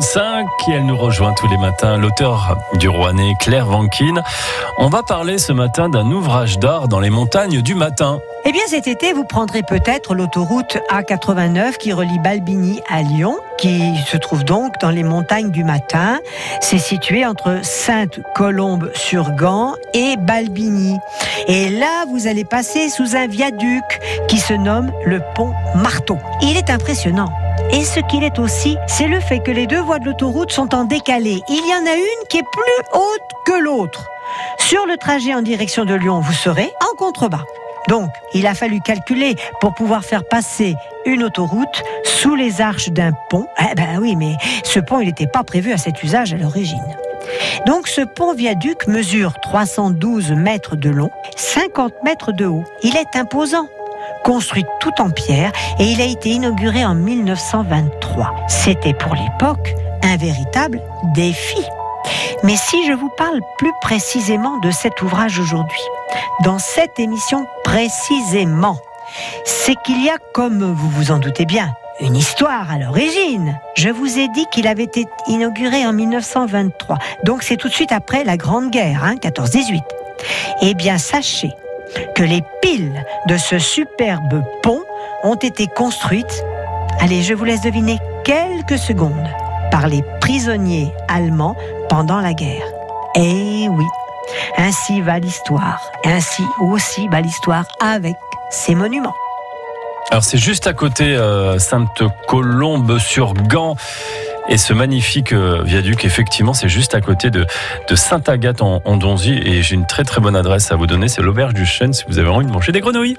5 et elle nous rejoint tous les matins, l'auteur du Rouennais Claire Vanquine. On va parler ce matin d'un ouvrage d'art dans les montagnes du matin. Eh bien cet été, vous prendrez peut-être l'autoroute A89 qui relie Balbini à Lyon, qui se trouve donc dans les montagnes du matin. C'est situé entre Sainte-Colombe-sur-Gand et Balbini. Et là, vous allez passer sous un viaduc qui se nomme le pont Marteau. Il est impressionnant. Et ce qu'il est aussi, c'est le fait que les deux voies de l'autoroute sont en décalé. Il y en a une qui est plus haute que l'autre. Sur le trajet en direction de Lyon, vous serez en contrebas. Donc, il a fallu calculer pour pouvoir faire passer une autoroute sous les arches d'un pont. Eh ben oui, mais ce pont, il n'était pas prévu à cet usage à l'origine. Donc ce pont viaduc mesure 312 mètres de long, 50 mètres de haut. Il est imposant construit tout en pierre et il a été inauguré en 1923. C'était pour l'époque un véritable défi. Mais si je vous parle plus précisément de cet ouvrage aujourd'hui, dans cette émission précisément, c'est qu'il y a, comme vous vous en doutez bien, une histoire à l'origine. Je vous ai dit qu'il avait été inauguré en 1923, donc c'est tout de suite après la Grande Guerre, hein, 14-18. Eh bien, sachez que les piles de ce superbe pont ont été construites, allez, je vous laisse deviner quelques secondes, par les prisonniers allemands pendant la guerre. Eh oui, ainsi va l'histoire, ainsi aussi va l'histoire avec ces monuments. Alors c'est juste à côté euh, Sainte-Colombe-sur-Gand. Et ce magnifique euh, viaduc, effectivement, c'est juste à côté de, de Sainte-Agathe en, en Donzy. Et j'ai une très très bonne adresse à vous donner, c'est l'Auberge du Chêne si vous avez envie de manger des grenouilles.